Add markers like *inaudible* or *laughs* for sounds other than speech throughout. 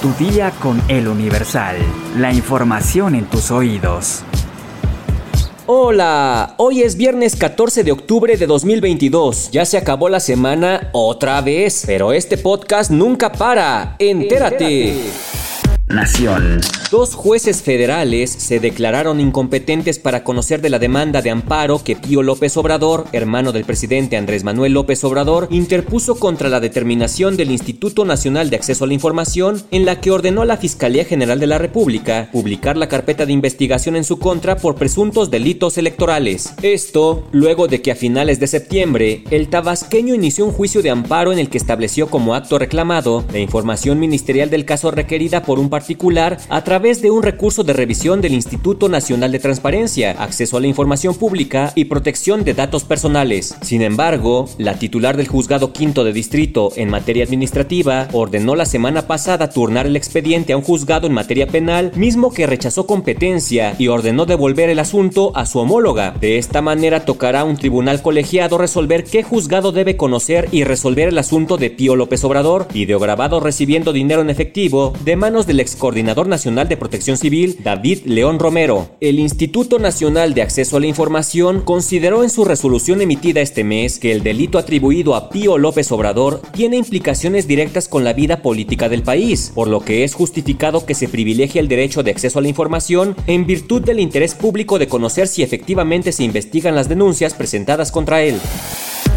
Tu día con el Universal. La información en tus oídos. Hola, hoy es viernes 14 de octubre de 2022. Ya se acabó la semana otra vez, pero este podcast nunca para. Entérate. Nación. Dos jueces federales se declararon incompetentes para conocer de la demanda de amparo que Pío López Obrador, hermano del presidente Andrés Manuel López Obrador, interpuso contra la determinación del Instituto Nacional de Acceso a la Información en la que ordenó a la Fiscalía General de la República publicar la carpeta de investigación en su contra por presuntos delitos electorales. Esto luego de que a finales de septiembre el tabasqueño inició un juicio de amparo en el que estableció como acto reclamado la información ministerial del caso requerida por un particular a través de un recurso de revisión del Instituto Nacional de Transparencia, Acceso a la Información Pública y Protección de Datos Personales. Sin embargo, la titular del Juzgado Quinto de Distrito en materia administrativa ordenó la semana pasada turnar el expediente a un juzgado en materia penal, mismo que rechazó competencia y ordenó devolver el asunto a su homóloga. De esta manera tocará a un tribunal colegiado resolver qué juzgado debe conocer y resolver el asunto de Pío López Obrador, videograbado recibiendo dinero en efectivo de manos del coordinador nacional de Protección Civil, David León Romero. El Instituto Nacional de Acceso a la Información consideró en su resolución emitida este mes que el delito atribuido a Pío López Obrador tiene implicaciones directas con la vida política del país, por lo que es justificado que se privilegie el derecho de acceso a la información en virtud del interés público de conocer si efectivamente se investigan las denuncias presentadas contra él.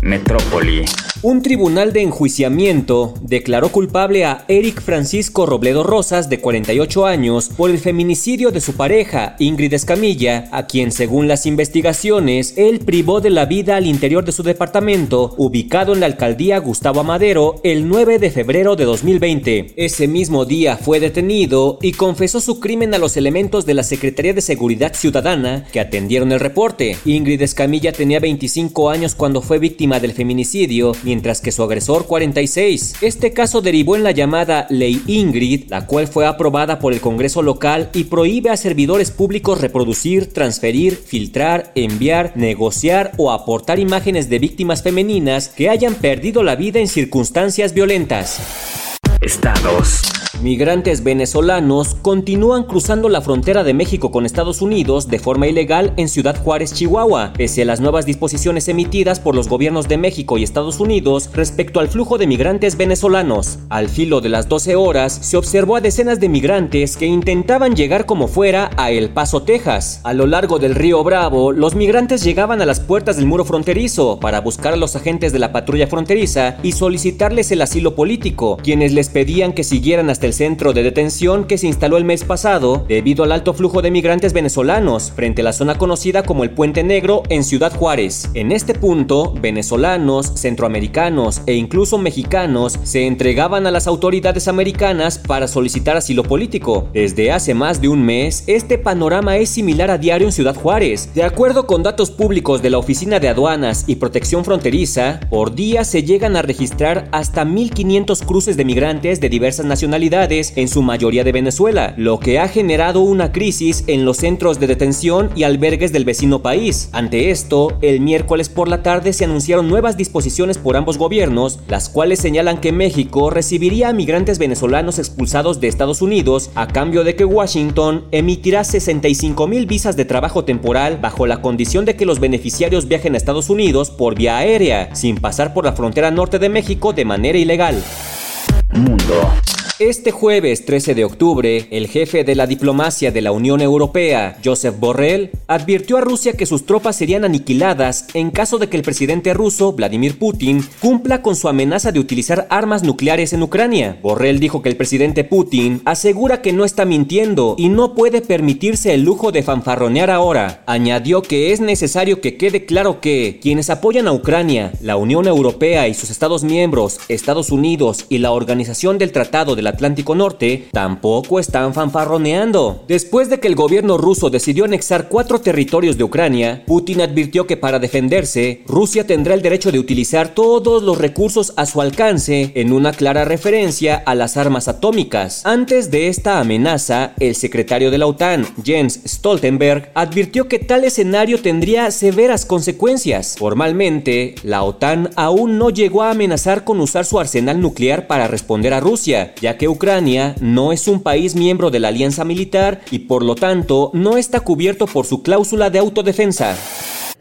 Metrópoli. Un tribunal de enjuiciamiento declaró culpable a Eric Francisco Robledo Rosas, de 48 años, por el feminicidio de su pareja, Ingrid Escamilla, a quien, según las investigaciones, él privó de la vida al interior de su departamento, ubicado en la alcaldía Gustavo Amadero, el 9 de febrero de 2020. Ese mismo día fue detenido y confesó su crimen a los elementos de la Secretaría de Seguridad Ciudadana que atendieron el reporte. Ingrid Escamilla tenía 25 años cuando fue víctima del feminicidio mientras que su agresor 46. Este caso derivó en la llamada Ley Ingrid, la cual fue aprobada por el Congreso local y prohíbe a servidores públicos reproducir, transferir, filtrar, enviar, negociar o aportar imágenes de víctimas femeninas que hayan perdido la vida en circunstancias violentas. Estados. Migrantes venezolanos continúan cruzando la frontera de México con Estados Unidos de forma ilegal en Ciudad Juárez, Chihuahua, pese a las nuevas disposiciones emitidas por los gobiernos de México y Estados Unidos respecto al flujo de migrantes venezolanos. Al filo de las 12 horas, se observó a decenas de migrantes que intentaban llegar como fuera a El Paso, Texas. A lo largo del río Bravo, los migrantes llegaban a las puertas del muro fronterizo para buscar a los agentes de la patrulla fronteriza y solicitarles el asilo político, quienes les pedían que siguieran hasta el centro de detención que se instaló el mes pasado debido al alto flujo de migrantes venezolanos frente a la zona conocida como el Puente Negro en Ciudad Juárez. En este punto, venezolanos, centroamericanos e incluso mexicanos se entregaban a las autoridades americanas para solicitar asilo político. Desde hace más de un mes, este panorama es similar a diario en Ciudad Juárez. De acuerdo con datos públicos de la Oficina de Aduanas y Protección Fronteriza, por día se llegan a registrar hasta 1.500 cruces de migrantes de diversas nacionalidades en su mayoría de Venezuela, lo que ha generado una crisis en los centros de detención y albergues del vecino país. Ante esto, el miércoles por la tarde se anunciaron nuevas disposiciones por ambos gobiernos, las cuales señalan que México recibiría a migrantes venezolanos expulsados de Estados Unidos a cambio de que Washington emitirá 65 mil visas de trabajo temporal bajo la condición de que los beneficiarios viajen a Estados Unidos por vía aérea, sin pasar por la frontera norte de México de manera ilegal. Mundo. Este jueves 13 de octubre, el jefe de la diplomacia de la Unión Europea, Joseph Borrell, advirtió a Rusia que sus tropas serían aniquiladas en caso de que el presidente ruso, Vladimir Putin, cumpla con su amenaza de utilizar armas nucleares en Ucrania. Borrell dijo que el presidente Putin asegura que no está mintiendo y no puede permitirse el lujo de fanfarronear ahora. Añadió que es necesario que quede claro que quienes apoyan a Ucrania, la Unión Europea y sus Estados miembros, Estados Unidos y la Organización del Tratado de Atlántico Norte tampoco están fanfarroneando. Después de que el gobierno ruso decidió anexar cuatro territorios de Ucrania, Putin advirtió que para defenderse, Rusia tendrá el derecho de utilizar todos los recursos a su alcance en una clara referencia a las armas atómicas. Antes de esta amenaza, el secretario de la OTAN, Jens Stoltenberg, advirtió que tal escenario tendría severas consecuencias. Formalmente, la OTAN aún no llegó a amenazar con usar su arsenal nuclear para responder a Rusia, que Ucrania no es un país miembro de la alianza militar y por lo tanto no está cubierto por su cláusula de autodefensa.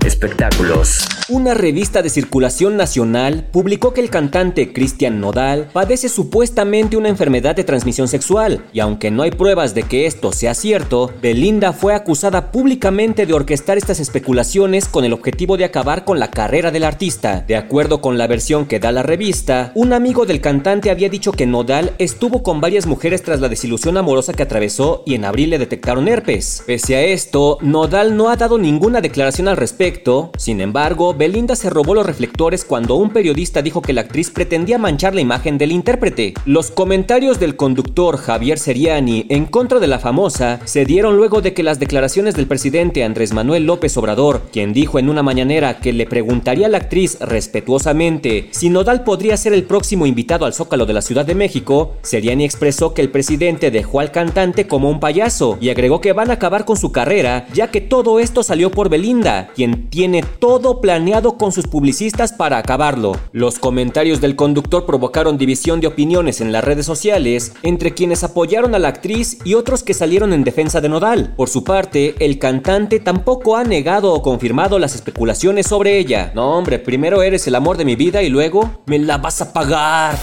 Espectáculos. Una revista de circulación nacional publicó que el cantante Cristian Nodal padece supuestamente una enfermedad de transmisión sexual, y aunque no hay pruebas de que esto sea cierto, Belinda fue acusada públicamente de orquestar estas especulaciones con el objetivo de acabar con la carrera del artista. De acuerdo con la versión que da la revista, un amigo del cantante había dicho que Nodal estuvo con varias mujeres tras la desilusión amorosa que atravesó y en abril le detectaron herpes. Pese a esto, Nodal no ha dado ninguna declaración al respecto, sin embargo, Belinda se robó los reflectores cuando un periodista dijo que la actriz pretendía manchar la imagen del intérprete. Los comentarios del conductor Javier Seriani en contra de la famosa se dieron luego de que las declaraciones del presidente Andrés Manuel López Obrador, quien dijo en una mañanera que le preguntaría a la actriz respetuosamente si Nodal podría ser el próximo invitado al Zócalo de la Ciudad de México, Seriani expresó que el presidente dejó al cantante como un payaso y agregó que van a acabar con su carrera ya que todo esto salió por Belinda, quien tiene todo planeado con sus publicistas para acabarlo. Los comentarios del conductor provocaron división de opiniones en las redes sociales entre quienes apoyaron a la actriz y otros que salieron en defensa de Nodal. Por su parte, el cantante tampoco ha negado o confirmado las especulaciones sobre ella. No hombre, primero eres el amor de mi vida y luego me la vas a pagar.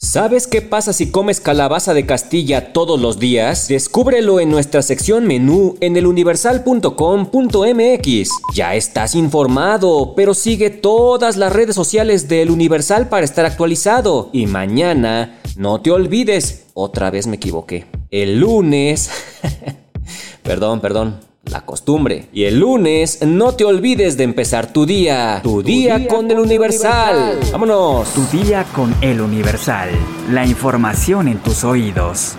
¿Sabes qué pasa si comes calabaza de Castilla todos los días? Descúbrelo en nuestra sección menú en eluniversal.com.mx. Ya estás informado, pero sigue todas las redes sociales del Universal para estar actualizado. Y mañana, no te olvides, otra vez me equivoqué. El lunes... *laughs* perdón, perdón la costumbre. Y el lunes no te olvides de empezar tu día. Tu, día, con, el Universal. Vámonos. Tu día con el Universal. La información en tus oídos.